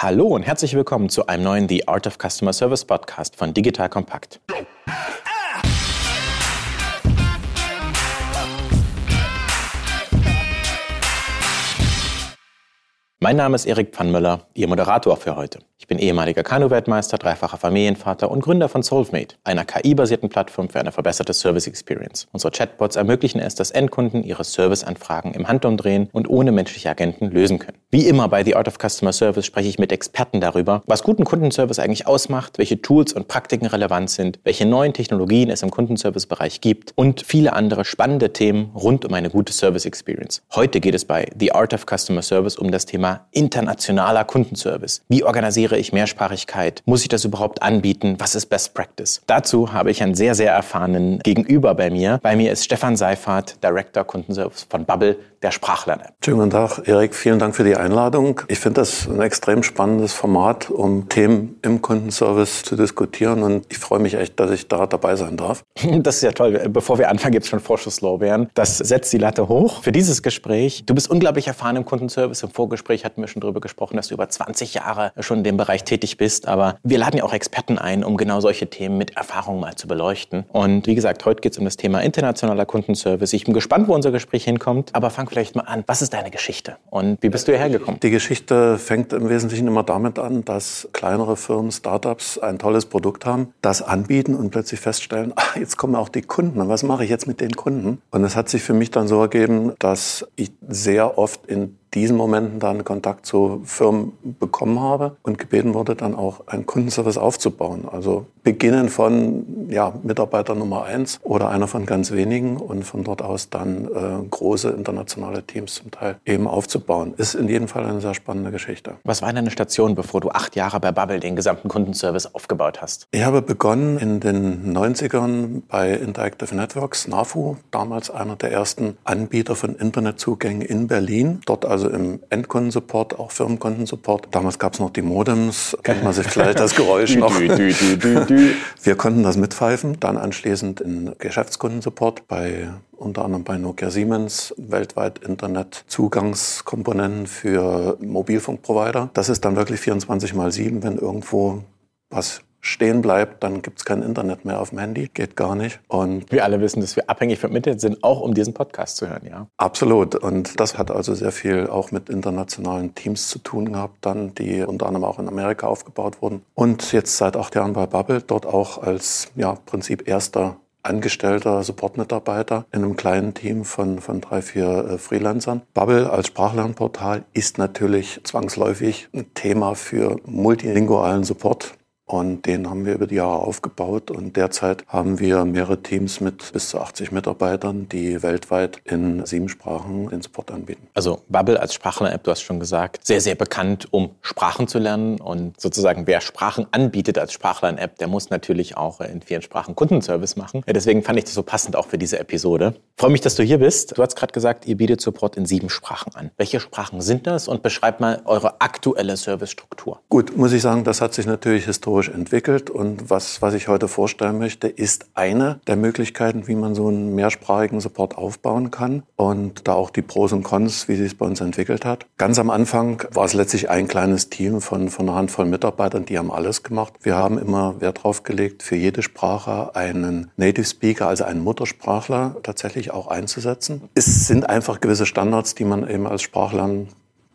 Hallo und herzlich willkommen zu einem neuen The Art of Customer Service Podcast von Digital Compact. Mein Name ist Erik Pfannmüller, Ihr Moderator für heute. Ich bin ehemaliger Kanu-Weltmeister, dreifacher Familienvater und Gründer von Solvemate, einer KI-basierten Plattform für eine verbesserte Service Experience. Unsere Chatbots ermöglichen es, dass Endkunden ihre Serviceanfragen im Handumdrehen und ohne menschliche Agenten lösen können. Wie immer bei The Art of Customer Service spreche ich mit Experten darüber, was guten Kundenservice eigentlich ausmacht, welche Tools und Praktiken relevant sind, welche neuen Technologien es im Kundenservice-Bereich gibt und viele andere spannende Themen rund um eine gute Service Experience. Heute geht es bei The Art of Customer Service um das Thema internationaler Kundenservice. Wie organisiere Ich Mehrsprachigkeit? Muss ich das überhaupt anbieten? Was ist Best Practice? Dazu habe ich einen sehr, sehr erfahrenen Gegenüber bei mir. Bei mir ist Stefan Seifert, Director Kundenservice von Bubble, der Sprachlern-App. Schönen guten Tag, Erik. Vielen Dank für die Einladung. Ich finde das ein extrem spannendes Format, um Themen im Kundenservice zu diskutieren. Und ich freue mich echt, dass ich da dabei sein darf. Das ist ja toll. Bevor wir anfangen, gibt es schon Vorschusslorbeeren. Das setzt die Latte hoch für dieses Gespräch. Du bist unglaublich erfahren im Kundenservice. Im Vorgespräch hatten wir schon darüber gesprochen, dass du über 20 Jahre schon in dem Bereich tätig bist. Aber wir laden ja auch Experten ein, um genau solche Themen mit Erfahrung mal zu beleuchten. Und wie gesagt, heute geht es um das Thema internationaler Kundenservice. Ich bin gespannt, wo unser Gespräch hinkommt. Aber fang vielleicht mal an. Was ist deine Geschichte und wie bist du hierher gekommen? Die Geschichte fängt im Wesentlichen immer damit an, dass kleinere Firmen, Startups ein tolles Produkt haben, das anbieten und plötzlich feststellen, ach, jetzt kommen auch die Kunden. Und was mache ich jetzt mit den Kunden? Und es hat sich für mich dann so ergeben, dass ich sehr oft in diesen Momenten dann Kontakt zu Firmen bekommen habe und gebeten wurde, dann auch einen Kundenservice aufzubauen. Also beginnen von ja, Mitarbeiter Nummer eins oder einer von ganz wenigen und von dort aus dann äh, große internationale Teams zum Teil eben aufzubauen. Ist in jedem Fall eine sehr spannende Geschichte. Was war deine Station, bevor du acht Jahre bei Bubble den gesamten Kundenservice aufgebaut hast? Ich habe begonnen in den 90ern bei Interactive Networks, NAFU, damals einer der ersten Anbieter von Internetzugängen in Berlin. Dort also also im Endkundensupport, auch Firmenkundensupport. Damals gab es noch die Modems, kennt man sich vielleicht das Geräusch noch. Wir konnten das mitpfeifen, dann anschließend in Geschäftskundensupport bei unter anderem bei Nokia Siemens, weltweit Internetzugangskomponenten für Mobilfunkprovider. Das ist dann wirklich 24 mal 7, wenn irgendwo was stehen bleibt, dann gibt es kein Internet mehr auf dem Handy. Geht gar nicht. Und wir alle wissen, dass wir abhängig vom Internet sind, auch um diesen Podcast zu hören, ja. Absolut. Und das hat also sehr viel auch mit internationalen Teams zu tun gehabt, dann, die unter anderem auch in Amerika aufgebaut wurden. Und jetzt seit acht Jahren bei Bubble, dort auch als ja, Prinzip erster angestellter Supportmitarbeiter in einem kleinen Team von, von drei, vier äh, Freelancern. Bubble als Sprachlernportal ist natürlich zwangsläufig ein Thema für multilingualen Support. Und den haben wir über die Jahre aufgebaut. Und derzeit haben wir mehrere Teams mit bis zu 80 Mitarbeitern, die weltweit in sieben Sprachen den Support anbieten. Also Bubble als Sprachler-App, du hast schon gesagt, sehr, sehr bekannt, um Sprachen zu lernen. Und sozusagen, wer Sprachen anbietet als Sprachler-App, der muss natürlich auch in vielen Sprachen Kundenservice machen. Deswegen fand ich das so passend auch für diese Episode. freue mich, dass du hier bist. Du hast gerade gesagt, ihr bietet Support in sieben Sprachen an. Welche Sprachen sind das? Und beschreib mal eure aktuelle Servicestruktur. Gut, muss ich sagen, das hat sich natürlich historisch historisch entwickelt. Und was, was ich heute vorstellen möchte, ist eine der Möglichkeiten, wie man so einen mehrsprachigen Support aufbauen kann. Und da auch die Pros und Cons, wie sich es bei uns entwickelt hat. Ganz am Anfang war es letztlich ein kleines Team von, von einer Handvoll Mitarbeitern, die haben alles gemacht. Wir haben immer Wert darauf gelegt, für jede Sprache einen Native Speaker, also einen Muttersprachler tatsächlich auch einzusetzen. Es sind einfach gewisse Standards, die man eben als Sprachlern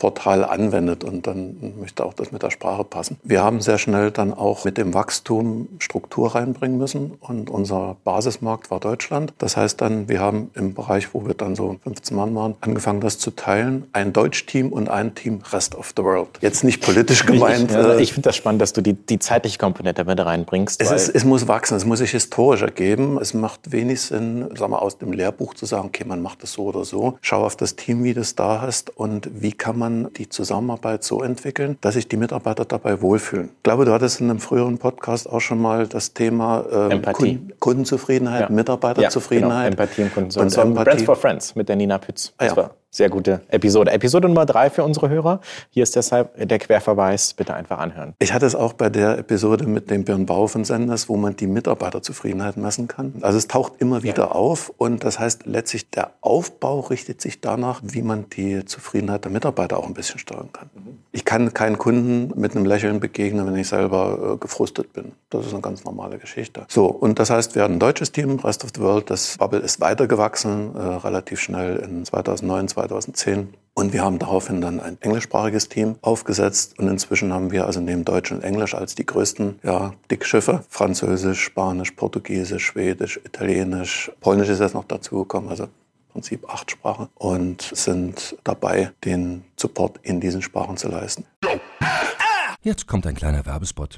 Portal anwendet und dann möchte auch das mit der Sprache passen. Wir haben sehr schnell dann auch mit dem Wachstum Struktur reinbringen müssen und unser Basismarkt war Deutschland. Das heißt dann, wir haben im Bereich, wo wir dann so 15 Mann waren, angefangen, das zu teilen. Ein Deutsch-Team und ein Team Rest of the World. Jetzt nicht politisch gemeint. Ich, ja, ich finde das spannend, dass du die, die zeitliche Komponente mit reinbringst. Es, ist, es muss wachsen, es muss sich historisch ergeben. Es macht wenig Sinn, sagen wir, aus dem Lehrbuch zu sagen, okay, man macht das so oder so. Schau auf das Team, wie das da hast und wie kann man man die Zusammenarbeit so entwickeln, dass sich die Mitarbeiter dabei wohlfühlen. Ich glaube, du hattest in einem früheren Podcast auch schon mal das Thema äh, Kunden, Kundenzufriedenheit, ja. Mitarbeiterzufriedenheit. Ja, genau. Empathie und Kundenservice. Und Empathie. Brands for Friends mit der Nina Pütz. Ah, ja. Sehr gute Episode. Episode Nummer drei für unsere Hörer. Hier ist deshalb der Querverweis. Bitte einfach anhören. Ich hatte es auch bei der Episode mit dem Björn Bau von Senders, wo man die Mitarbeiterzufriedenheit messen kann. Also es taucht immer wieder ja. auf und das heißt letztlich der Aufbau richtet sich danach, wie man die Zufriedenheit der Mitarbeiter auch ein bisschen steuern kann. Mhm. Ich kann keinen Kunden mit einem Lächeln begegnen, wenn ich selber äh, gefrustet bin. Das ist eine ganz normale Geschichte. So, und das heißt, wir hatten ein deutsches Team, Rest of the World. Das Bubble ist weitergewachsen, äh, relativ schnell in 2009, 2010. Und wir haben daraufhin dann ein englischsprachiges Team aufgesetzt. Und inzwischen haben wir also neben Deutsch und Englisch als die größten ja, Dickschiffe Französisch, Spanisch, Portugiesisch, Schwedisch, Italienisch, Polnisch ist jetzt noch dazugekommen. Also im Prinzip acht Sprachen und sind dabei, den Support in diesen Sprachen zu leisten. Jetzt kommt ein kleiner Werbespot.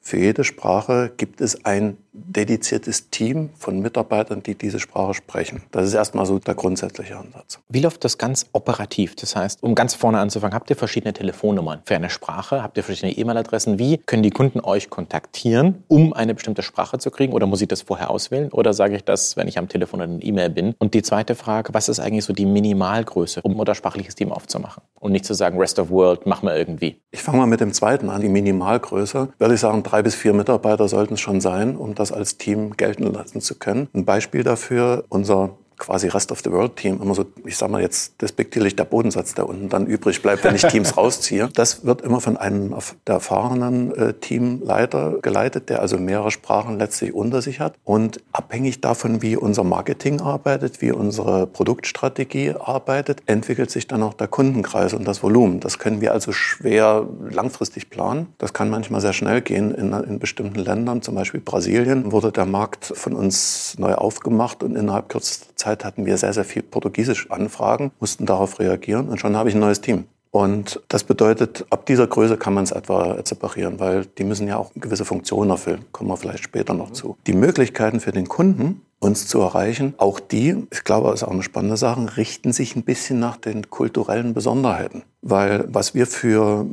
für jede Sprache gibt es ein dediziertes Team von Mitarbeitern, die diese Sprache sprechen. Das ist erstmal so der grundsätzliche Ansatz. Wie läuft das ganz operativ? Das heißt, um ganz vorne anzufangen, habt ihr verschiedene Telefonnummern für eine Sprache? Habt ihr verschiedene E-Mail-Adressen? Wie können die Kunden euch kontaktieren, um eine bestimmte Sprache zu kriegen? Oder muss ich das vorher auswählen? Oder sage ich das, wenn ich am Telefon oder in E-Mail bin? Und die zweite Frage, was ist eigentlich so die Minimalgröße, um ein muttersprachliches Team aufzumachen? Und nicht zu sagen, Rest of World, mach mal irgendwie. Ich fange mal mit dem zweiten an, die Minimalgröße. Würde ich sagen, drei bis vier Mitarbeiter sollten es schon sein, um das als Team gelten lassen zu können. Ein Beispiel dafür, unser quasi Rest of the World Team, immer so, ich sag mal jetzt despektierlich der Bodensatz, der unten dann übrig bleibt, wenn ich Teams rausziehe. Das wird immer von einem der erfahrenen äh, Teamleiter geleitet, der also mehrere Sprachen letztlich unter sich hat. Und abhängig davon, wie unser Marketing arbeitet, wie unsere Produktstrategie arbeitet, entwickelt sich dann auch der Kundenkreis und das Volumen. Das können wir also schwer langfristig planen. Das kann manchmal sehr schnell gehen. In, in bestimmten Ländern, zum Beispiel Brasilien, wurde der Markt von uns neu aufgemacht und innerhalb kürzester Zeit hatten wir sehr, sehr viel Portugiesisch-Anfragen, mussten darauf reagieren und schon habe ich ein neues Team. Und das bedeutet, ab dieser Größe kann man es etwa separieren, weil die müssen ja auch gewisse Funktionen erfüllen. Kommen wir vielleicht später noch zu. Die Möglichkeiten für den Kunden, uns zu erreichen, auch die, ich glaube, das ist auch eine spannende Sache, richten sich ein bisschen nach den kulturellen Besonderheiten. Weil was wir für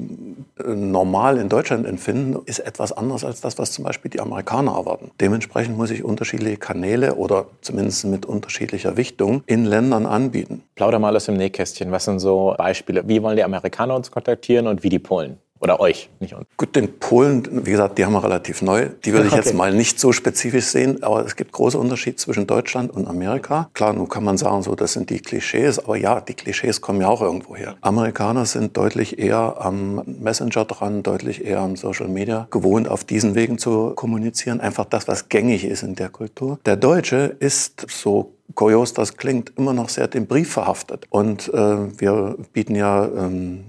äh, normal in Deutschland empfinden, ist etwas anderes als das, was zum Beispiel die Amerikaner erwarten. Dementsprechend muss ich unterschiedliche Kanäle oder zumindest mit unterschiedlicher Wichtung in Ländern anbieten. Plauder mal aus dem Nähkästchen. Was sind so Beispiele? Wie wollen die Amerikaner uns kontaktieren und wie die Polen? Oder euch, nicht uns. Gut, den Polen, wie gesagt, die haben wir relativ neu. Die würde ich okay. jetzt mal nicht so spezifisch sehen, aber es gibt große Unterschiede zwischen Deutschland und Amerika. Klar, nun kann man sagen, so, das sind die Klischees, aber ja, die Klischees kommen ja auch irgendwo her. Amerikaner sind deutlich eher am Messenger dran, deutlich eher am Social Media gewohnt, auf diesen Wegen zu kommunizieren. Einfach das, was gängig ist in der Kultur. Der Deutsche ist so kurios das klingt, immer noch sehr dem Brief verhaftet. Und äh, wir bieten ja ähm,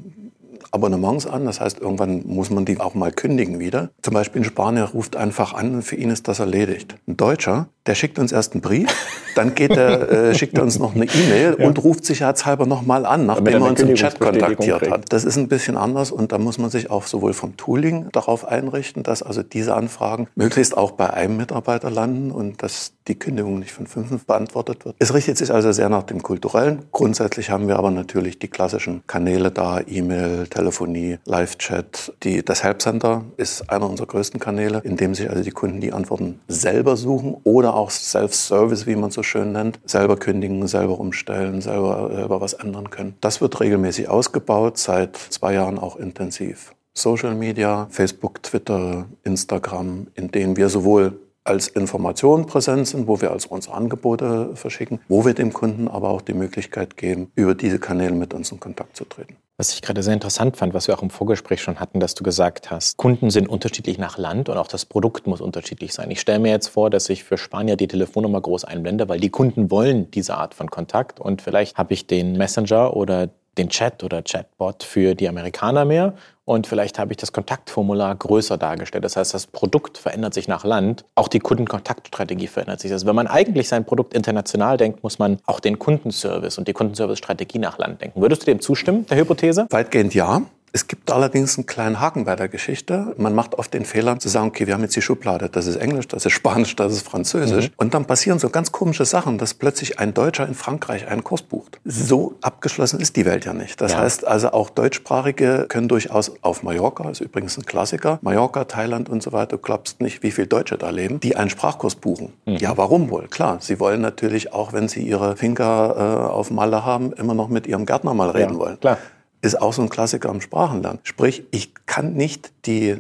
Abonnements an. Das heißt, irgendwann muss man die auch mal kündigen wieder. Zum Beispiel ein Spanier ruft einfach an und für ihn ist das erledigt. Ein Deutscher, Der schickt uns erst einen Brief, dann geht er, äh, schickt er uns noch eine E-Mail ja. und ruft sicherheitshalber nochmal an, nachdem er uns im Chat kontaktiert kriegt. hat. Das ist ein bisschen anders und da muss man sich auch sowohl vom Tooling darauf einrichten, dass also diese Anfragen möglichst auch bei einem Mitarbeiter landen und dass die Kündigung nicht von fünf beantwortet wird. Es richtet sich also sehr nach dem Kulturellen. Grundsätzlich haben wir aber natürlich die klassischen Kanäle da, E-Mail, Telefonie, Live-Chat. Das Helpcenter ist einer unserer größten Kanäle, in dem sich also die Kunden die Antworten selber suchen oder auch Self-Service, wie man so schön nennt, selber kündigen, selber umstellen, selber, selber was ändern können. Das wird regelmäßig ausgebaut, seit zwei Jahren auch intensiv. Social Media, Facebook, Twitter, Instagram, in denen wir sowohl als Information präsent sind, wo wir also unsere Angebote verschicken, wo wir dem Kunden aber auch die Möglichkeit geben, über diese Kanäle mit uns in Kontakt zu treten. Was ich gerade sehr interessant fand, was wir auch im Vorgespräch schon hatten, dass du gesagt hast, Kunden sind unterschiedlich nach Land und auch das Produkt muss unterschiedlich sein. Ich stelle mir jetzt vor, dass ich für Spanier die Telefonnummer groß einblende, weil die Kunden wollen diese Art von Kontakt und vielleicht habe ich den Messenger oder den Chat oder Chatbot für die Amerikaner mehr und vielleicht habe ich das Kontaktformular größer dargestellt. Das heißt, das Produkt verändert sich nach Land, auch die Kundenkontaktstrategie verändert sich. Also wenn man eigentlich sein Produkt international denkt, muss man auch den Kundenservice und die Kundenservice-Strategie nach Land denken. Würdest du dem zustimmen, der Hypothese? Weitgehend ja. Es gibt allerdings einen kleinen Haken bei der Geschichte. Man macht oft den Fehler zu sagen, okay, wir haben jetzt die Schublade, das ist Englisch, das ist Spanisch, das ist Französisch. Mhm. Und dann passieren so ganz komische Sachen, dass plötzlich ein Deutscher in Frankreich einen Kurs bucht. So abgeschlossen ist die Welt ja nicht. Das ja. heißt also auch Deutschsprachige können durchaus auf Mallorca, ist übrigens ein Klassiker, Mallorca, Thailand und so weiter, du glaubst nicht, wie viele Deutsche da leben, die einen Sprachkurs buchen. Mhm. Ja, warum wohl? Klar, sie wollen natürlich auch, wenn sie ihre Finca äh, auf Malle haben, immer noch mit ihrem Gärtner mal reden ja, wollen. Klar ist auch so ein Klassiker im Sprachenlernen. Sprich, ich kann nicht die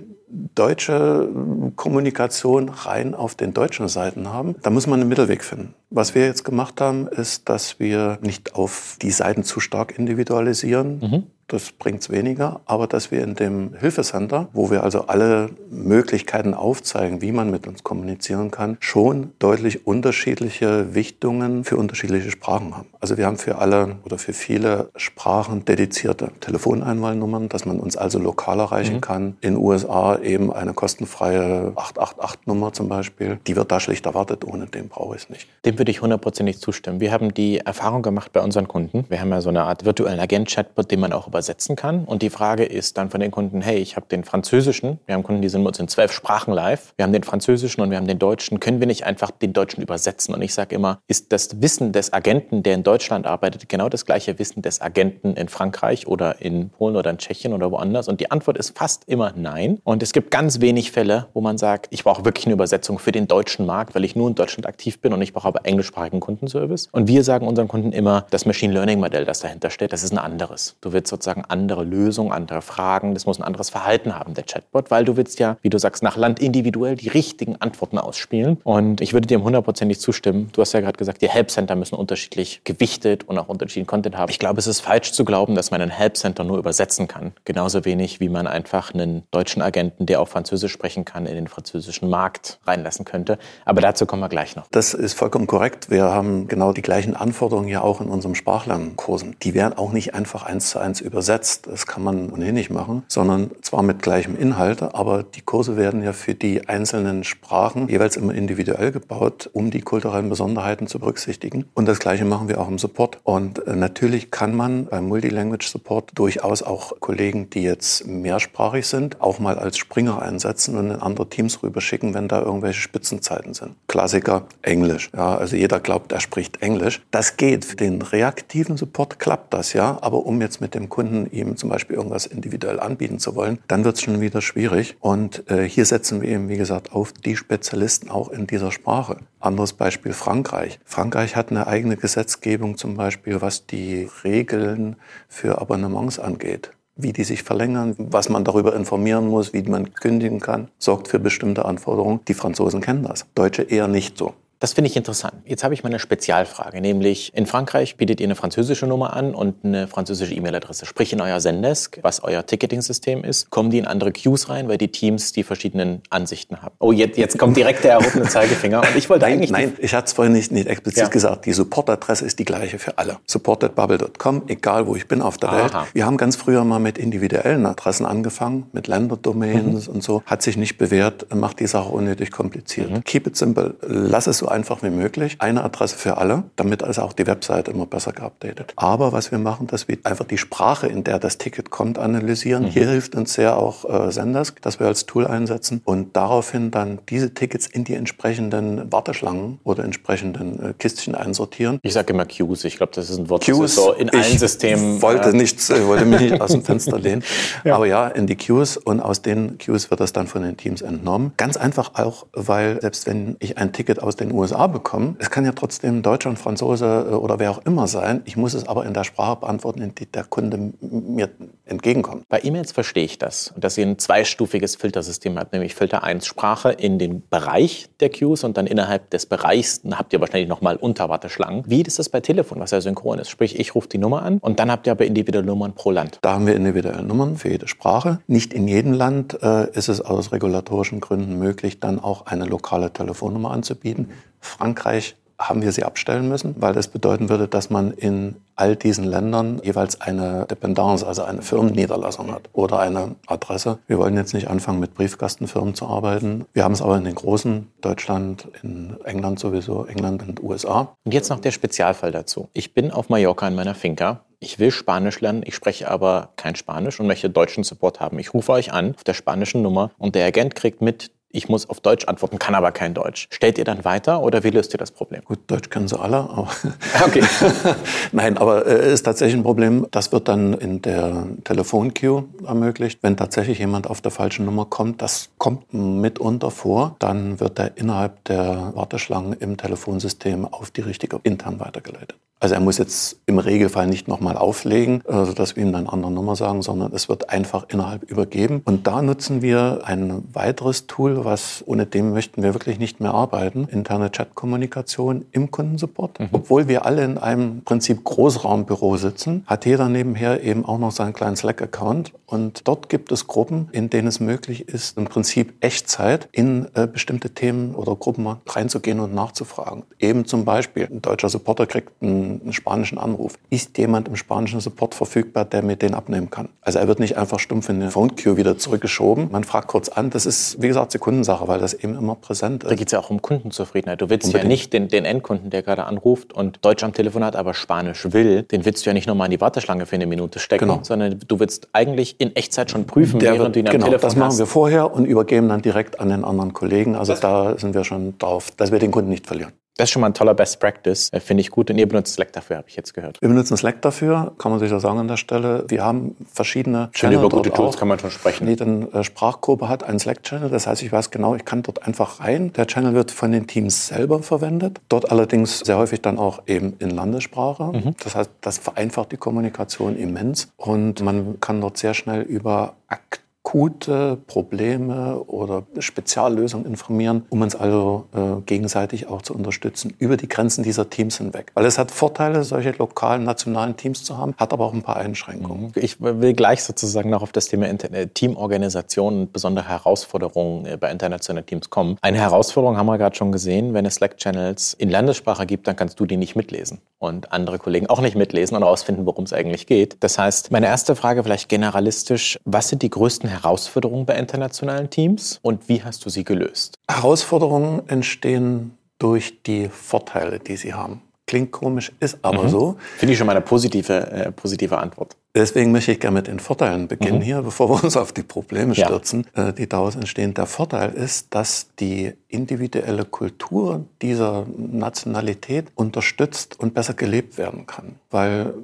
deutsche Kommunikation rein auf den deutschen Seiten haben. Da muss man einen Mittelweg finden. Was wir jetzt gemacht haben, ist, dass wir nicht auf die Seiten zu stark individualisieren. Mhm das bringt es weniger, aber dass wir in dem Hilfecenter, wo wir also alle Möglichkeiten aufzeigen, wie man mit uns kommunizieren kann, schon deutlich unterschiedliche Wichtungen für unterschiedliche Sprachen haben. Also wir haben für alle oder für viele Sprachen dedizierte Telefoneinwahlnummern, dass man uns also lokal erreichen mhm. kann. In USA eben eine kostenfreie 888-Nummer zum Beispiel. Die wird da schlicht erwartet, ohne den brauche ich es nicht. Dem würde ich hundertprozentig zustimmen. Wir haben die Erfahrung gemacht bei unseren Kunden. Wir haben ja so eine Art virtuellen Agent-Chatbot, den man auch über übersetzen kann. Und die Frage ist dann von den Kunden, hey, ich habe den französischen, wir haben Kunden, die sind mit uns in zwölf Sprachen live, wir haben den französischen und wir haben den deutschen, können wir nicht einfach den deutschen übersetzen? Und ich sage immer, ist das Wissen des Agenten, der in Deutschland arbeitet, genau das gleiche Wissen des Agenten in Frankreich oder in Polen oder in Tschechien oder woanders? Und die Antwort ist fast immer nein. Und es gibt ganz wenig Fälle, wo man sagt, ich brauche wirklich eine Übersetzung für den deutschen Markt, weil ich nur in Deutschland aktiv bin und ich brauche aber englischsprachigen Kundenservice. Und wir sagen unseren Kunden immer, das Machine Learning Modell, das dahinter steht, das ist ein anderes. Du willst sozusagen sozusagen andere Lösungen, andere Fragen. Das muss ein anderes Verhalten haben, der Chatbot, weil du willst ja, wie du sagst, nach Land individuell die richtigen Antworten ausspielen. Und ich würde dir hundertprozentig zustimmen. Du hast ja gerade gesagt, die Helpcenter müssen unterschiedlich gewichtet und auch unterschiedlichen Content haben. Ich glaube, es ist falsch zu glauben, dass man ein Helpcenter nur übersetzen kann. Genauso wenig, wie man einfach einen deutschen Agenten, der auch Französisch sprechen kann, in den französischen Markt reinlassen könnte. Aber dazu kommen wir gleich noch. Das ist vollkommen korrekt. Wir haben genau die gleichen Anforderungen ja auch in unserem Sprachlernkursen. Die werden auch nicht einfach eins zu eins übersetzt übersetzt. Das kann man ohnehin nicht machen, sondern zwar mit gleichem Inhalt, aber die Kurse werden ja für die einzelnen Sprachen jeweils immer individuell gebaut, um die kulturellen Besonderheiten zu berücksichtigen. Und das Gleiche machen wir auch im Support. Und äh, natürlich kann man beim Multilanguage Support durchaus auch Kollegen, die jetzt mehrsprachig sind, auch mal als Springer einsetzen und in andere Teams rüberschicken, wenn da irgendwelche Spitzenzeiten sind. Klassiker Englisch. Ja, also jeder glaubt, er spricht Englisch. Das geht. Für den reaktiven Support klappt das ja, aber um jetzt mit dem Kunden Kunden ihm zum Beispiel irgendwas individuell anbieten zu wollen, dann wird es schon wieder schwierig. Und äh, hier setzen wir eben, wie gesagt, auf die Spezialisten auch in dieser Sprache. Anderes Beispiel Frankreich. Frankreich hat eine eigene Gesetzgebung zum Beispiel, was die Regeln für Abonnements angeht wie die sich verlängern, was man darüber informieren muss, wie man kündigen kann, sorgt für bestimmte Anforderungen. Die Franzosen kennen das, Deutsche eher nicht so. Das finde ich interessant. Jetzt habe ich mal eine Spezialfrage, nämlich in Frankreich bietet ihr eine französische Nummer an und eine französische E-Mail-Adresse. Sprich in euer Zendesk, was euer Ticketing-System ist, kommen die in andere Queues rein, weil die Teams die verschiedenen Ansichten haben. Oh, jetzt, jetzt kommt direkt der erhobene Zeigefinger. Und ich wollte nein, eigentlich nein, ich hatte es vorhin nicht, nicht explizit ja. gesagt. Die Support-Adresse ist die gleiche für alle. Support.bubble.com, egal wo ich bin auf der Aha. Welt. Wir haben ganz früher mal mit individuellen Adressen angefangen, mit Länderdomains mhm. und so. Hat sich nicht bewährt, macht die Sache unnötig kompliziert. Mhm. Keep it simple. Lass es so einfach wie möglich. Eine Adresse für alle, damit also auch die Webseite immer besser geupdatet. Aber was wir machen, dass wir einfach die Sprache, in der das Ticket kommt, analysieren. Mhm. Hier hilft uns sehr auch äh, Zendesk, das wir als Tool einsetzen und daraufhin dann diese Tickets in die entsprechenden Warteschlangen oder entsprechenden äh, Kistchen einsortieren. Ich sage immer Queues. Ich glaube, das ist ein Wort, Queues, das so in allen Systemen. Wollte, äh, nichts, äh, wollte mich nicht aus dem Fenster lehnen. ja. Aber ja, in die Queues und aus den Queues wird das dann von den Teams entnommen. Ganz einfach auch, weil selbst wenn ich ein Ticket aus den USA bekomme, es kann ja trotzdem Deutscher und Franzose äh, oder wer auch immer sein. Ich muss es aber in der Sprache beantworten, in die der Kunde mir entgegenkommt. Bei E-Mails verstehe ich das, dass ihr ein zweistufiges Filtersystem habt, nämlich Filter 1 Sprache in den Bereich der Queues und dann innerhalb des Bereichs habt ihr wahrscheinlich nochmal Unterwarteschlangen. Wie ist das bei Telefon, was ja synchron ist? Sprich, ich rufe die Nummer an und dann habt ihr aber individuelle Nummern pro Land. Da haben wir individuelle Nummern für jede Sprache. Nicht in jedem Land äh, ist es aus regulatorischen Gründen möglich, dann auch eine lokale Telefonnummer anzubieten. Frankreich haben wir sie abstellen müssen, weil das bedeuten würde, dass man in all diesen Ländern jeweils eine Dependance, also eine Firmenniederlassung hat oder eine Adresse. Wir wollen jetzt nicht anfangen, mit Briefkastenfirmen zu arbeiten. Wir haben es aber in den großen, Deutschland, in England sowieso, England und USA. Und jetzt noch der Spezialfall dazu. Ich bin auf Mallorca in meiner Finca ich will Spanisch lernen, ich spreche aber kein Spanisch und möchte deutschen Support haben. Ich rufe euch an auf der spanischen Nummer und der Agent kriegt mit, ich muss auf Deutsch antworten, kann aber kein Deutsch. Stellt ihr dann weiter oder wie löst ihr das Problem? Gut, Deutsch können sie alle. Aber okay. Nein, aber es äh, ist tatsächlich ein Problem. Das wird dann in der Telefonqueue ermöglicht. Wenn tatsächlich jemand auf der falschen Nummer kommt, das kommt mitunter vor, dann wird er innerhalb der Warteschlangen im Telefonsystem auf die richtige intern weitergeleitet. Also er muss jetzt im Regelfall nicht nochmal auflegen, also dass wir ihm dann eine andere Nummer sagen, sondern es wird einfach innerhalb übergeben. Und da nutzen wir ein weiteres Tool, was ohne dem möchten wir wirklich nicht mehr arbeiten. Interne Chatkommunikation im Kundensupport. Mhm. Obwohl wir alle in einem Prinzip Großraumbüro sitzen, hat jeder nebenher eben auch noch seinen kleinen Slack-Account. Und dort gibt es Gruppen, in denen es möglich ist, im Prinzip Echtzeit in äh, bestimmte Themen oder Gruppen reinzugehen und nachzufragen. Eben zum Beispiel, ein deutscher Supporter kriegt ein einen, spanischen Anruf. Ist jemand im spanischen Support verfügbar, der mir den abnehmen kann? Also er wird nicht einfach stumpf in den Phone Queue wieder zurückgeschoben. Man fragt kurz an. Das ist, wie gesagt, Sekundensache, weil das eben immer präsent ist. Da geht es ja auch um Kundenzufriedenheit. Du willst Unbedingt. ja nicht den, den Endkunden, der gerade anruft und Deutsch am Telefon hat, aber Spanisch will, den willst du ja nicht nochmal in die Warteschlange für eine Minute stecken, genau. sondern du willst eigentlich in Echtzeit schon prüfen, der während wird, du ihn am genau, Telefon das machen hast. wir vorher und übergeben dann direkt an den anderen Kollegen. Also das da sind wir schon drauf, dass wir den Kunden nicht verlieren. Das ist schon mal ein toller Best Practice, äh, finde ich gut. Und ihr benutzt Slack dafür, habe ich jetzt gehört. Wir benutzen Slack dafür, kann man sich so sagen an der Stelle. Wir haben verschiedene Channel. Über gute Tools auch. kann man schon sprechen. Die dann äh, Sprachgruppe hat, einen Slack-Channel. Das heißt, ich weiß genau, ich kann dort einfach rein. Der Channel wird von den Teams selber verwendet. Dort allerdings sehr häufig dann auch eben in Landessprache. Mhm. Das heißt, das vereinfacht die Kommunikation immens. Und man kann dort sehr schnell über Akt akute Probleme oder Speziallösungen informieren, um uns also äh, gegenseitig auch zu unterstützen über die Grenzen dieser Teams hinweg. Weil es hat Vorteile, solche lokalen, nationalen Teams zu haben, hat aber auch ein paar Einschränkungen. Mhm. Ich will gleich sozusagen noch auf das Thema äh, Teamorganisation und besondere Herausforderungen äh, bei internationalen Teams kommen. Eine Herausforderung haben wir gerade schon gesehen, wenn es Slack-Channels in Landessprache gibt, dann kannst du die nicht mitlesen und andere Kollegen auch nicht mitlesen und herausfinden, worum es eigentlich geht. Das heißt, meine erste Frage vielleicht generalistisch, was sind die größten Herausforderungen Herausforderungen bei internationalen Teams und wie hast du sie gelöst? Herausforderungen entstehen durch die Vorteile, die sie haben. Klingt komisch, ist aber mhm. so. Finde ich schon mal eine positive, äh, positive Antwort. Deswegen möchte ich gerne mit den Vorteilen beginnen mhm. hier, bevor wir uns auf die Probleme stürzen, ja. äh, die daraus entstehen. Der Vorteil ist, dass die individuelle Kultur dieser Nationalität unterstützt und besser gelebt werden kann. Weil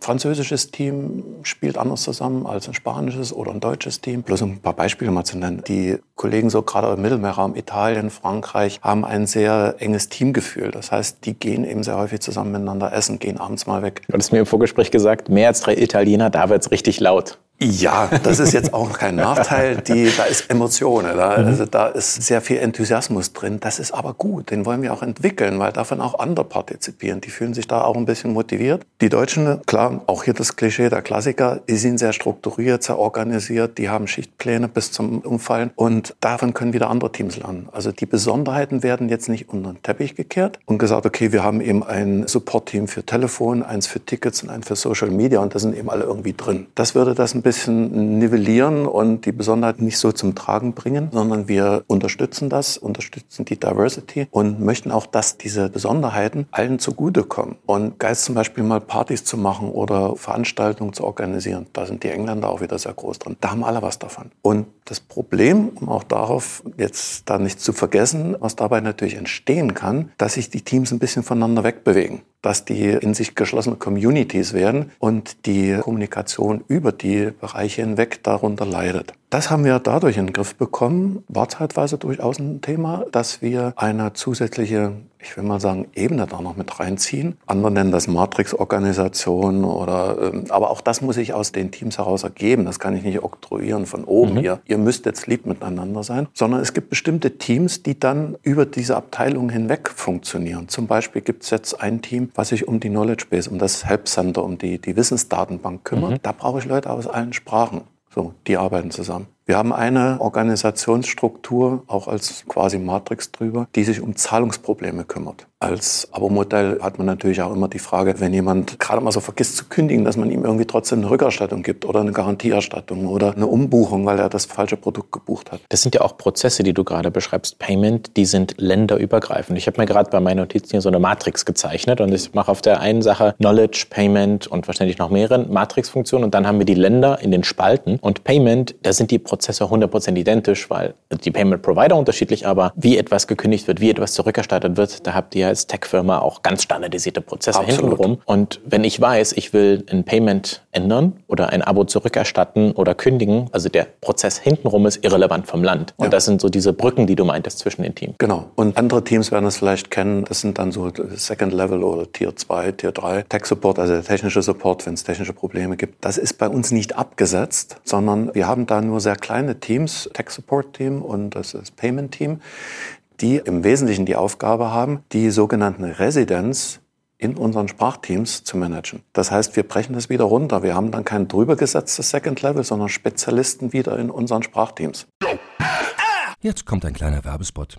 französisches Team spielt anders zusammen als ein spanisches oder ein deutsches Team. Bloß um ein paar Beispiele mal zu nennen. Die Kollegen so gerade im Mittelmeerraum, Italien, Frankreich, haben ein sehr enges Teamgefühl. Das heißt, die gehen eben sehr häufig zusammen miteinander essen, gehen abends mal weg. Du hattest mir im Vorgespräch gesagt, mehr als drei Italiener, da wird's richtig laut. Ja, das ist jetzt auch kein Nachteil. Die, da ist Emotion, da, mhm. also da ist sehr viel Enthusiasmus drin. Das ist aber gut, den wollen wir auch entwickeln, weil davon auch andere partizipieren. Die fühlen sich da auch ein bisschen motiviert. Die Deutschen, klar, auch hier das Klischee der Klassiker, die sind sehr strukturiert, sehr organisiert, die haben Schichtpläne bis zum Umfallen und davon können wieder andere Teams lernen. Also die Besonderheiten werden jetzt nicht unter den Teppich gekehrt und gesagt, okay, wir haben eben ein Support-Team für Telefon, eins für Tickets und eins für Social Media und da sind eben alle irgendwie drin. Das würde das ein bisschen nivellieren und die Besonderheit nicht so zum Tragen bringen, sondern wir unterstützen das, unterstützen die Diversity und möchten auch, dass diese Besonderheiten allen zugutekommen. Und Geist zum Beispiel mal Partys zu machen oder Veranstaltungen zu organisieren, da sind die Engländer auch wieder sehr groß drin. Da haben alle was davon. Und das Problem, um auch darauf jetzt da nicht zu vergessen, was dabei natürlich entstehen kann, dass sich die Teams ein bisschen voneinander wegbewegen dass die in sich geschlossene Communities werden und die Kommunikation über die Bereiche hinweg darunter leidet. Das haben wir dadurch in den Griff bekommen, war zeitweise durchaus ein Thema, dass wir eine zusätzliche, ich will mal sagen, Ebene da noch mit reinziehen. Andere nennen das Matrix-Organisation oder, ähm, aber auch das muss sich aus den Teams heraus ergeben. Das kann ich nicht oktroyieren von oben mhm. hier. Ihr müsst jetzt lieb miteinander sein, sondern es gibt bestimmte Teams, die dann über diese Abteilungen hinweg funktionieren. Zum Beispiel gibt es jetzt ein Team, was sich um die Knowledge Base, um das Help Center, um die, die Wissensdatenbank kümmert. Mhm. Da brauche ich Leute aus allen Sprachen. So, die arbeiten zusammen. Wir haben eine Organisationsstruktur, auch als quasi Matrix drüber, die sich um Zahlungsprobleme kümmert. Als Abo-Modell hat man natürlich auch immer die Frage, wenn jemand gerade mal so vergisst zu kündigen, dass man ihm irgendwie trotzdem eine Rückerstattung gibt oder eine Garantieerstattung oder eine Umbuchung, weil er das falsche Produkt gebucht hat. Das sind ja auch Prozesse, die du gerade beschreibst, Payment, die sind länderübergreifend. Ich habe mir gerade bei meinen Notizen hier so eine Matrix gezeichnet und ich mache auf der einen Sache Knowledge, Payment und wahrscheinlich noch mehrere Matrix-Funktionen und dann haben wir die Länder in den Spalten und Payment, da sind die Prozesse 100% identisch, weil die Payment Provider unterschiedlich, aber wie etwas gekündigt wird, wie etwas zurückerstattet wird, da habt ihr als Tech-Firma auch ganz standardisierte Prozesse Absolut. hintenrum. Und wenn ich weiß, ich will ein Payment ändern oder ein Abo zurückerstatten oder kündigen, also der Prozess hintenrum ist irrelevant vom Land. Und ja. das sind so diese Brücken, die du meintest zwischen den Teams. Genau. Und andere Teams werden es vielleicht kennen. Das sind dann so Second Level oder Tier 2, Tier 3 Tech Support, also der technische Support, wenn es technische Probleme gibt. Das ist bei uns nicht abgesetzt, sondern wir haben da nur sehr kleine Teams, Tech Support Team und das ist Payment Team, die im Wesentlichen die Aufgabe haben, die sogenannten Residents in unseren Sprachteams zu managen. Das heißt, wir brechen das wieder runter. Wir haben dann kein drüber gesetztes Second Level, sondern Spezialisten wieder in unseren Sprachteams. Jetzt kommt ein kleiner Werbespot.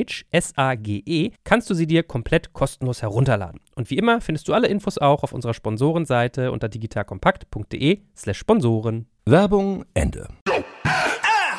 Sage, S-A-G-E, kannst du sie dir komplett kostenlos herunterladen. Und wie immer findest du alle Infos auch auf unserer Sponsorenseite unter digitalkompakt.de/slash Sponsoren. Werbung Ende.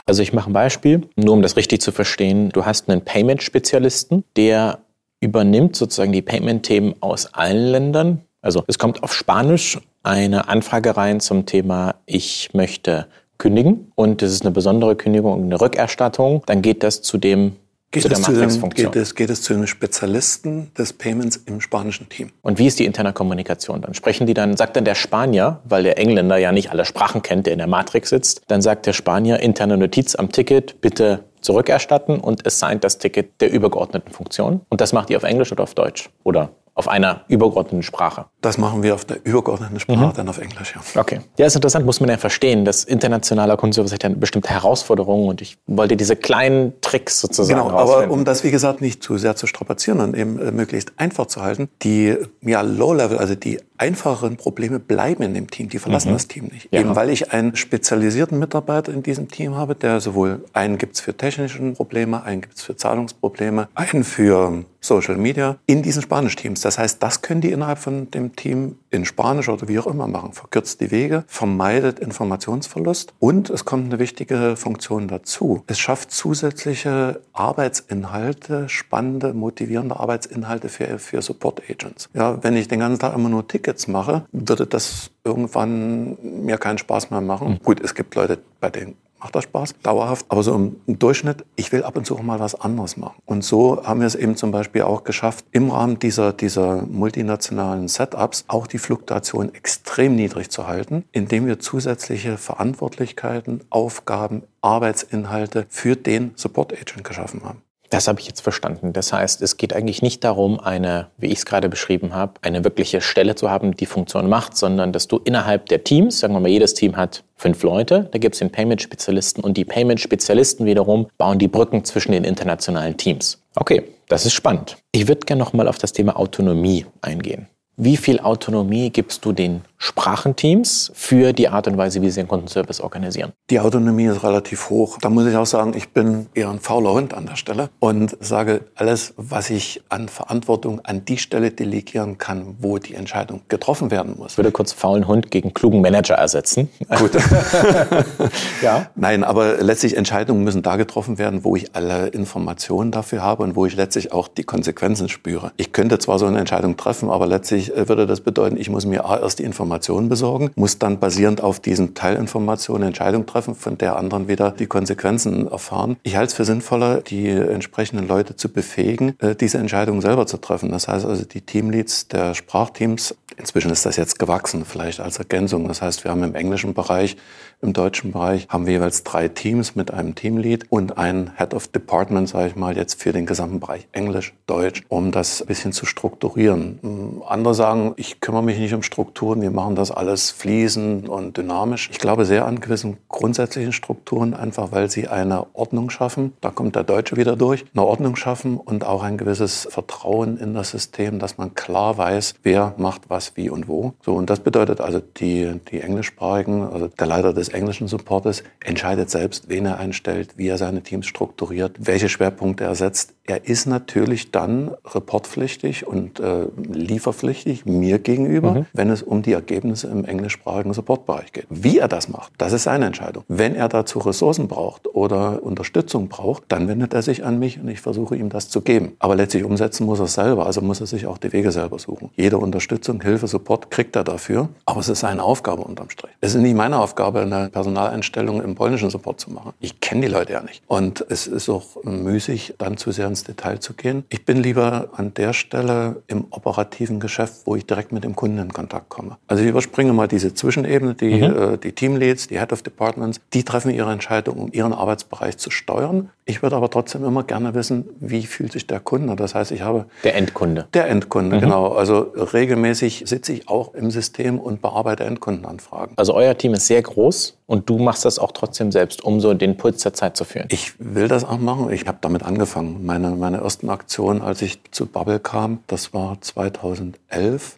Also ich mache ein Beispiel, nur um das richtig zu verstehen. Du hast einen Payment-Spezialisten, der übernimmt sozusagen die Payment-Themen aus allen Ländern. Also es kommt auf Spanisch eine Anfrage rein zum Thema, ich möchte kündigen und das ist eine besondere Kündigung, eine Rückerstattung. Dann geht das zu dem Geht, es zu dem, geht, es, geht es zu den Spezialisten des Payments im spanischen Team. Und wie ist die interne Kommunikation dann? Sprechen die dann, sagt dann der Spanier, weil der Engländer ja nicht alle Sprachen kennt, der in der Matrix sitzt, dann sagt der Spanier interne Notiz am Ticket, bitte zurückerstatten und assignt das Ticket der übergeordneten Funktion. Und das macht ihr auf Englisch oder auf Deutsch? Oder auf einer übergeordneten Sprache. Das machen wir auf der übergeordneten Sprache, mhm. dann auf Englisch, ja. Okay. Ja, ist interessant, muss man ja verstehen, dass internationaler Kundenservice hat ja bestimmte Herausforderungen und ich wollte diese kleinen Tricks sozusagen Genau, aber um das, wie gesagt, nicht zu sehr zu strapazieren und eben äh, möglichst einfach zu halten, die ja, Low-Level, also die einfacheren Probleme bleiben in dem Team, die verlassen mhm. das Team nicht. Ja. Eben weil ich einen spezialisierten Mitarbeiter in diesem Team habe, der sowohl einen gibt's für technische Probleme, einen gibt's für Zahlungsprobleme, einen für Social Media in diesen Spanisch-Teams. Das heißt, das können die innerhalb von dem Team in Spanisch oder wie auch immer machen. Verkürzt die Wege, vermeidet Informationsverlust und es kommt eine wichtige Funktion dazu. Es schafft zusätzliche Arbeitsinhalte, spannende, motivierende Arbeitsinhalte für, für Support Agents. Ja, wenn ich den ganzen Tag immer nur Tickets mache, würde das irgendwann mir keinen Spaß mehr machen. Mhm. Gut, es gibt Leute, bei denen macht das Spaß, dauerhaft. Aber so im, Durchschnitt, ich will ab und zu auch mal was anderes machen. Und so haben wir es eben zum Beispiel auch geschafft, im Rahmen dieser, dieser multinationalen Setups auch die Fluktuation extrem niedrig zu halten, indem wir zusätzliche Verantwortlichkeiten, Aufgaben, Arbeitsinhalte für den Support Agent geschaffen haben. Das habe ich jetzt verstanden. Das heißt, es geht eigentlich nicht darum, eine, wie ich es gerade beschrieben habe, eine wirkliche Stelle zu haben, die Funktion macht, sondern dass du innerhalb der Teams, sagen wir mal, jedes Team hat fünf Leute, da gibt es den Payment-Spezialisten und die Payment-Spezialisten wiederum bauen die Brücken zwischen den internationalen Teams. Okay, das ist spannend. Ich würde gerne nochmal auf das Thema Autonomie eingehen. Wie viel Autonomie gibst du den Sprachenteams für die Art und Weise, wie sie den Kundenservice organisieren? Die Autonomie ist relativ hoch. Da muss ich auch sagen, ich bin eher ein fauler Hund an der Stelle und sage, alles, was ich an Verantwortung an die Stelle delegieren kann, wo die Entscheidung getroffen werden muss. Ich würde kurz faulen Hund gegen klugen Manager ersetzen. Gut. ja. Nein, aber letztlich Entscheidungen müssen da getroffen werden, wo ich alle Informationen dafür habe und wo ich letztlich auch die Konsequenzen spüre. Ich könnte zwar so eine Entscheidung treffen, aber letztlich äh, würde das bedeuten, ich muss mir erst die Informationen besorgen, muss dann basierend auf diesen Teilinformationen Entscheidung treffen, von der anderen wieder die Konsequenzen erfahren. Ich halte es für sinnvoller, die entsprechenden Leute zu befähigen, äh, diese Entscheidung selber zu treffen. Das heißt also, die Teamleads der Sprachteams, inzwischen ist das jetzt gewachsen, vielleicht als Ergänzung. Das heißt, wir haben im englischen Bereich im deutschen Bereich haben wir jeweils drei Teams mit einem Teamlead und einen Head of Department, sage ich mal, jetzt für den gesamten Bereich Englisch, Deutsch, um das ein bisschen zu strukturieren. Hm, andere sagen, ich kümmere mich nicht um Strukturen, wir machen das alles fließend und dynamisch. Ich glaube sehr an gewissen grundsätzlichen Strukturen, einfach weil sie eine Ordnung schaffen. Da kommt der Deutsche wieder durch. Eine Ordnung schaffen und auch ein gewisses Vertrauen in das System, dass man klar weiß, wer macht was, wie und wo. So, und das bedeutet also, die, die Englischsprachigen, also der Leiter des englischen Supportes entscheidet selbst, wen er einstellt, wie er seine Teams strukturiert, welche Schwerpunkte er setzt. Er ist natürlich dann reportpflichtig und äh, lieferpflichtig mir gegenüber, mhm. wenn es um die Ergebnisse im englischsprachigen Supportbereich geht. Wie er das macht, das ist seine Entscheidung. Wenn er dazu Ressourcen braucht oder Unterstützung braucht, dann wendet er sich an mich und ich versuche ihm das zu geben. Aber letztlich umsetzen muss er es selber, also muss er sich auch die Wege selber suchen. Jede Unterstützung, Hilfe, Support kriegt er dafür, aber es ist seine Aufgabe unterm Strich. Es ist nicht meine Aufgabe, eine Personaleinstellung im polnischen Support zu machen. Ich kenne die Leute ja nicht. Und es ist auch müßig, dann zu sehr ins Detail zu gehen. Ich bin lieber an der Stelle im operativen Geschäft, wo ich direkt mit dem Kunden in Kontakt komme. Also ich überspringe mal diese Zwischenebene, die, mhm. äh, die Teamleads, die Head of Departments, die treffen ihre Entscheidung, um ihren Arbeitsbereich zu steuern. Ich würde aber trotzdem immer gerne wissen, wie fühlt sich der Kunde. Das heißt, ich habe... Der Endkunde. Der Endkunde, mhm. genau. Also regelmäßig sitze ich auch im System und bearbeite Endkundenanfragen. Also euer Team ist sehr groß und du machst das auch trotzdem selbst, um so den Puls der Zeit zu führen. Ich will das auch machen. Ich habe damit angefangen. Meine, meine ersten Aktionen, als ich zu Bubble kam, das war 2011,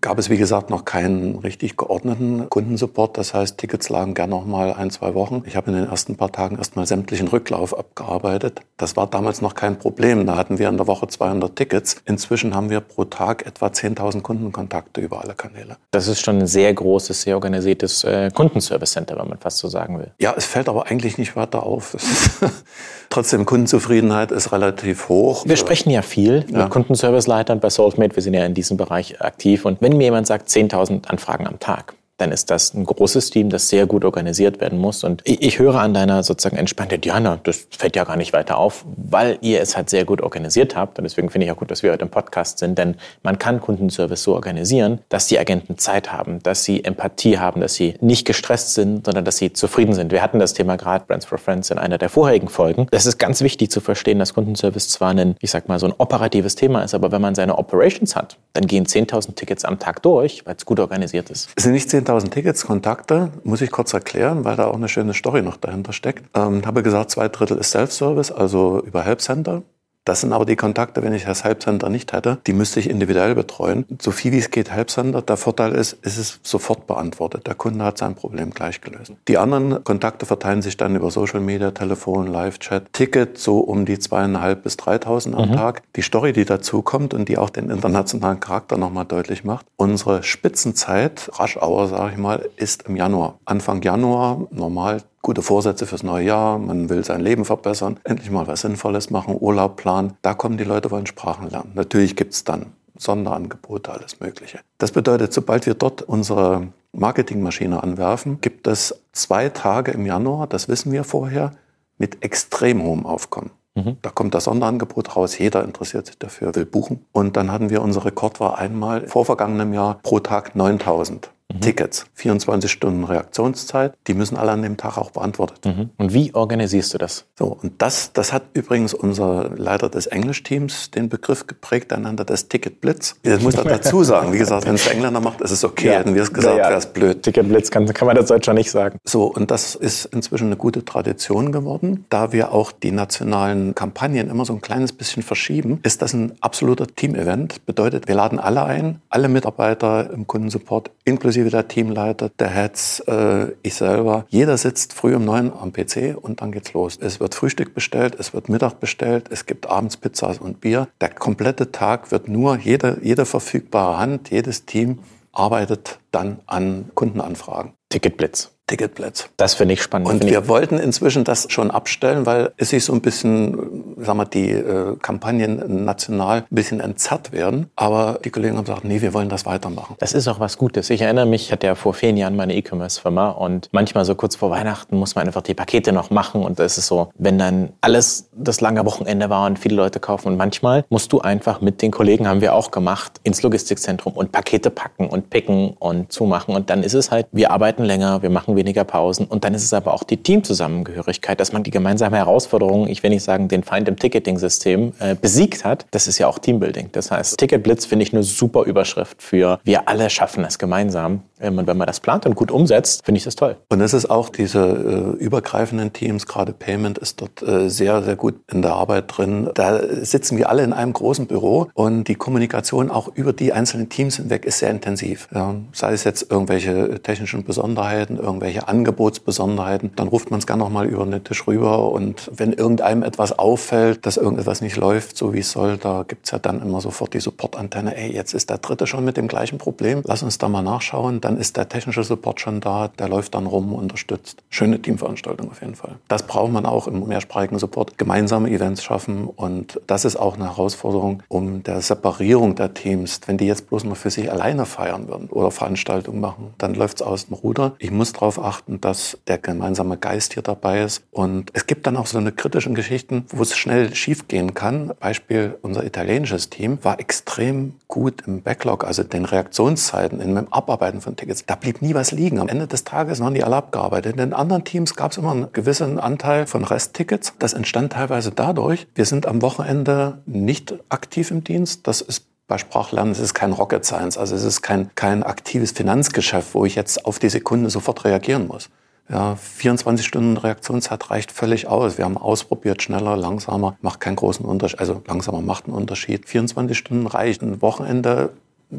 gab es wie gesagt noch keinen richtig geordneten Kundensupport. Das heißt, Tickets lagen gerne noch mal ein, zwei Wochen. Ich habe in den ersten paar Tagen erstmal sämtlichen Rücklauf abgearbeitet. Das war damals noch kein Problem. Da hatten wir in der Woche 200 Tickets. Inzwischen haben wir pro Tag etwa 10.000 Kundenkontakte über alle Kanäle. Das ist schon ein sehr großes, sehr organisiertes äh, Kundenservice Center, wenn man fast so sagen will. Ja, es fällt aber eigentlich nicht weiter auf. Trotzdem, Kundenzufriedenheit ist relativ hoch. Wir sprechen ja viel ja. mit Kundenserviceleitern bei Solvemate. Wir sind ja in diesem Bereich aktiv. Und wenn mir jemand sagt, 10.000 Anfragen am Tag, dann ist das ein großes Team, das sehr gut organisiert werden muss. Und ich, höre an deiner sozusagen entspannten Diana, das fällt ja gar nicht weiter auf, weil ihr es halt sehr gut organisiert habt. Und deswegen finde ich auch gut, dass wir heute im Podcast sind, denn man kann Kundenservice so organisieren, dass die Agenten Zeit haben, dass sie Empathie haben, dass sie nicht gestresst sind, sondern dass sie zufrieden sind. Wir hatten das Thema gerade Brands for Friends in einer der vorherigen Folgen. Das ist ganz wichtig zu verstehen, dass Kundenservice zwar ein, ich sag mal, so ein operatives Thema ist, aber wenn man seine Operations hat, dann gehen 10.000 Tickets am Tag durch, weil es gut organisiert ist. Es sind nicht 10.000 Tickets, Kontakte, muss ich kurz erklären, weil da auch eine schöne Story noch dahinter steckt. Ähm, habe gesagt, zwei Drittel ist Self-Service, also über Help Center. Das sind aber die Kontakte, wenn ich als Helpcenter nicht hätte, die müsste ich individuell betreuen. So viel wie es geht Helpcenter. Der Vorteil ist, es ist sofort beantwortet. Der Kunde hat sein Problem gleich gelöst. Die anderen Kontakte verteilen sich dann über Social Media, Telefon, Live-Chat. Ticket so um die zweieinhalb bis 3.000 am mhm. Tag. Die Story, die dazu kommt und die auch den internationalen Charakter nochmal deutlich macht. Unsere Spitzenzeit, Rush Hour, sage ich mal, ist im Januar. Anfang Januar, normal gute Vorsätze fürs neue Jahr, man will sein Leben verbessern, endlich mal was Sinnvolles machen, Urlaub planen. Da kommen die Leute, wollen Sprachen lernen. Natürlich gibt es dann Sonderangebote, alles Mögliche. Das bedeutet, sobald wir dort unsere Marketingmaschine anwerfen, gibt es zwei Tage im Januar, das wissen wir vorher, mit extrem hohem Aufkommen. Mhm. Da kommt das Sonderangebot raus, jeder interessiert sich dafür, will buchen. Und dann hatten wir unser Rekord war einmal vor vergangenem Jahr pro Tag 9000. Mhm. Tickets, 24 Stunden Reaktionszeit, die müssen alle an dem Tag auch beantwortet. Mhm. Und wie organisierst du das? So, und das, das hat übrigens unser Leiter des Englischteams den Begriff geprägt, er nannte das Ticket Blitz. Das muss man dazu sagen. Wie gesagt, wenn es der Engländer macht, ist es okay. Ja. Hätten wir es gesagt, ja, ja. wäre es blöd. Ticket Blitz kann, kann man das Deutscher nicht sagen. So, und das ist inzwischen eine gute Tradition geworden. Da wir auch die nationalen Kampagnen immer so ein kleines bisschen verschieben, ist das ein absoluter Team-Event. Bedeutet, wir laden alle ein, alle Mitarbeiter im Kundensupport, inklusive inklusive der Teamleiter, der Heads, äh, ich selber. Jeder sitzt früh um neun am PC und dann geht's los. Es wird Frühstück bestellt, es wird Mittag bestellt, es gibt abends Pizzas und Bier. Der komplette Tag wird nur, jede, jede verfügbare Hand, jedes Team arbeitet dann an Kundenanfragen. Ticketblitz. Ticketplätze. Das finde ich spannend. Und wir wollten inzwischen das schon abstellen, weil es sich so ein bisschen, sagen wir, die äh, Kampagnen national ein bisschen entzerrt werden. Aber die Kollegen haben gesagt, nee, wir wollen das weitermachen. Das ist auch was Gutes. Ich erinnere mich, ich hatte ja vor vielen Jahren meine E-Commerce-Firma und manchmal so kurz vor Weihnachten muss man einfach die Pakete noch machen und es ist so, wenn dann alles das lange Wochenende war und viele Leute kaufen und manchmal musst du einfach mit den Kollegen, haben wir auch gemacht, ins Logistikzentrum und Pakete packen und picken und zumachen und dann ist es halt, wir arbeiten länger, wir machen weniger Pausen. Und dann ist es aber auch die Teamzusammengehörigkeit, dass man die gemeinsame Herausforderung, ich will nicht sagen den Feind im Ticketing-System, äh, besiegt hat. Das ist ja auch Teambuilding. Das heißt, Ticketblitz finde ich eine super Überschrift für wir alle schaffen es gemeinsam. Und wenn man das plant und gut umsetzt, finde ich das toll. Und es ist auch diese äh, übergreifenden Teams, gerade Payment ist dort äh, sehr, sehr gut in der Arbeit drin. Da sitzen wir alle in einem großen Büro und die Kommunikation auch über die einzelnen Teams hinweg ist sehr intensiv. Ja, sei es jetzt irgendwelche technischen Besonderheiten, irgendwelche Angebotsbesonderheiten, dann ruft man es gerne nochmal über den Tisch rüber. Und wenn irgendeinem etwas auffällt, dass irgendetwas nicht läuft, so wie es soll, da gibt es ja dann immer sofort die Support-Antenne. Ey, jetzt ist der Dritte schon mit dem gleichen Problem. Lass uns da mal nachschauen. Dann ist der technische Support schon da. Der läuft dann rum, unterstützt. Schöne Teamveranstaltung auf jeden Fall. Das braucht man auch im mehrsprachigen Support. Gemeinsame Events schaffen. Und das ist auch eine Herausforderung um der Separierung der Teams. Wenn die jetzt bloß mal für sich alleine feiern würden oder Veranstaltungen machen, dann läuft es aus dem Ruder. Ich muss darauf achten, achten, dass der gemeinsame Geist hier dabei ist. Und es gibt dann auch so eine kritischen Geschichten, wo es schnell schiefgehen kann. Beispiel, unser italienisches Team war extrem gut im Backlog, also den Reaktionszeiten, in dem Abarbeiten von Tickets. Da blieb nie was liegen. Am Ende des Tages waren die alle abgearbeitet. In den anderen Teams gab es immer einen gewissen Anteil von Resttickets. Das entstand teilweise dadurch, wir sind am Wochenende nicht aktiv im Dienst. Das ist bei Sprachlernen, es ist kein Rocket Science, also es ist kein, kein aktives Finanzgeschäft, wo ich jetzt auf die Sekunde sofort reagieren muss. Ja, 24 Stunden Reaktionszeit reicht völlig aus. Wir haben ausprobiert, schneller, langsamer, macht keinen großen Unterschied. Also langsamer macht einen Unterschied. 24 Stunden reicht. Ein Wochenende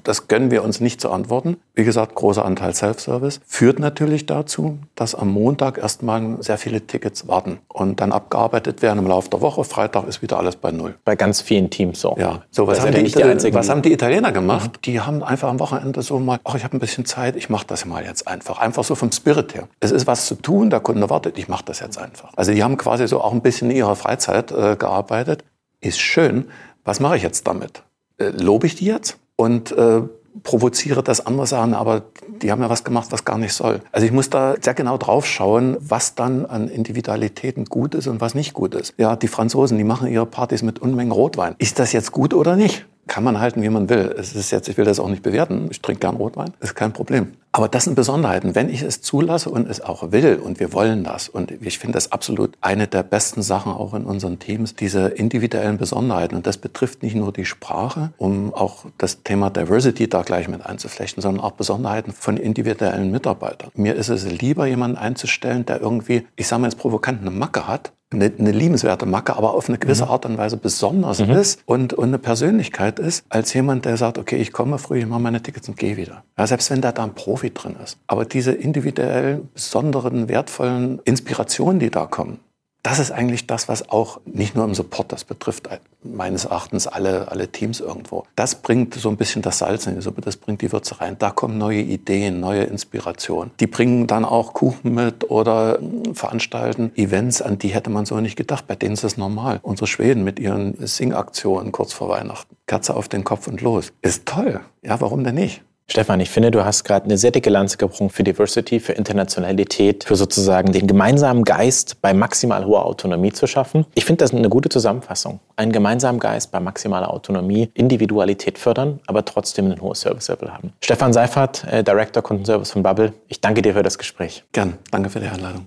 das gönnen wir uns nicht zu antworten. Wie gesagt, großer Anteil Self-Service. Führt natürlich dazu, dass am Montag erstmal sehr viele Tickets warten und dann abgearbeitet werden im Laufe der Woche. Freitag ist wieder alles bei Null. Bei ganz vielen Teams so. Ja. So, was, haben die, die was haben die, Italiener gemacht? Mhm. Die haben einfach am Wochenende so mal, ach, ich habe ein bisschen Zeit, ich mache das mal jetzt einfach. Einfach so vom Spirit her. Es ist was zu tun, der Kunde wartet, ich mache das jetzt einfach. Also die haben quasi so auch ein bisschen in ihrer Freizeit äh, gearbeitet. Ist schön. Was mache ich jetzt damit? Äh, lobe ich die jetzt? Und äh, provoziere, dass andere sagen, aber die haben ja was gemacht, was gar nicht soll. Also ich muss da sehr genau drauf schauen, was dann an Individualitäten gut ist und was nicht gut ist. Ja, die Franzosen, die machen ihre Partys mit Unmengen Rotwein. Ist das jetzt gut oder nicht? Kann man halten, wie man will. Es ist jetzt, ich will das auch nicht bewerten. Ich trinke gern Rotwein, ist kein Problem. Aber das sind Besonderheiten. Wenn ich es zulasse und es auch will und wir wollen das und ich finde das absolut eine der besten Sachen auch in unseren Teams, diese individuellen Besonderheiten. Und das betrifft nicht nur die Sprache, um auch das Thema Diversity da gleich mit einzuflechten, sondern auch Besonderheiten von individuellen Mitarbeitern. Mir ist es lieber, jemanden einzustellen, der irgendwie, ich sage mal jetzt provokant, eine Macke hat, eine, eine liebenswerte Macke, aber auf eine gewisse mhm. Art und Weise besonders mhm. ist und, und eine Persönlichkeit ist, als jemand, der sagt, okay, ich komme früh, ich mache meine Tickets und gehe wieder. Ja, selbst wenn da da ein Profi drin ist. Aber diese individuellen, besonderen, wertvollen Inspirationen, die da kommen, das ist eigentlich das, was auch nicht nur im Support, das betrifft meines Erachtens alle, alle Teams irgendwo. Das bringt so ein bisschen das Salz in die Suppe, das bringt die Würze rein. Da kommen neue Ideen, neue Inspirationen. Die bringen dann auch Kuchen mit oder veranstalten Events, an die hätte man so nicht gedacht. Bei denen ist es normal. Unsere Schweden mit ihren Sing-Aktionen kurz vor Weihnachten. Kerze auf den Kopf und los. Ist toll. Ja, warum denn nicht? Stefan, ich finde, du hast gerade eine sehr dicke Lanze gebrochen für Diversity, für Internationalität, für sozusagen den gemeinsamen Geist bei maximal hoher Autonomie zu schaffen. Ich finde das eine gute Zusammenfassung. Einen gemeinsamen Geist bei maximaler Autonomie, Individualität fördern, aber trotzdem ein hohes Service-Level haben. Stefan Seifert, äh, Director Kundenservice von Bubble, ich danke dir für das Gespräch. Gern, danke für die Einladung.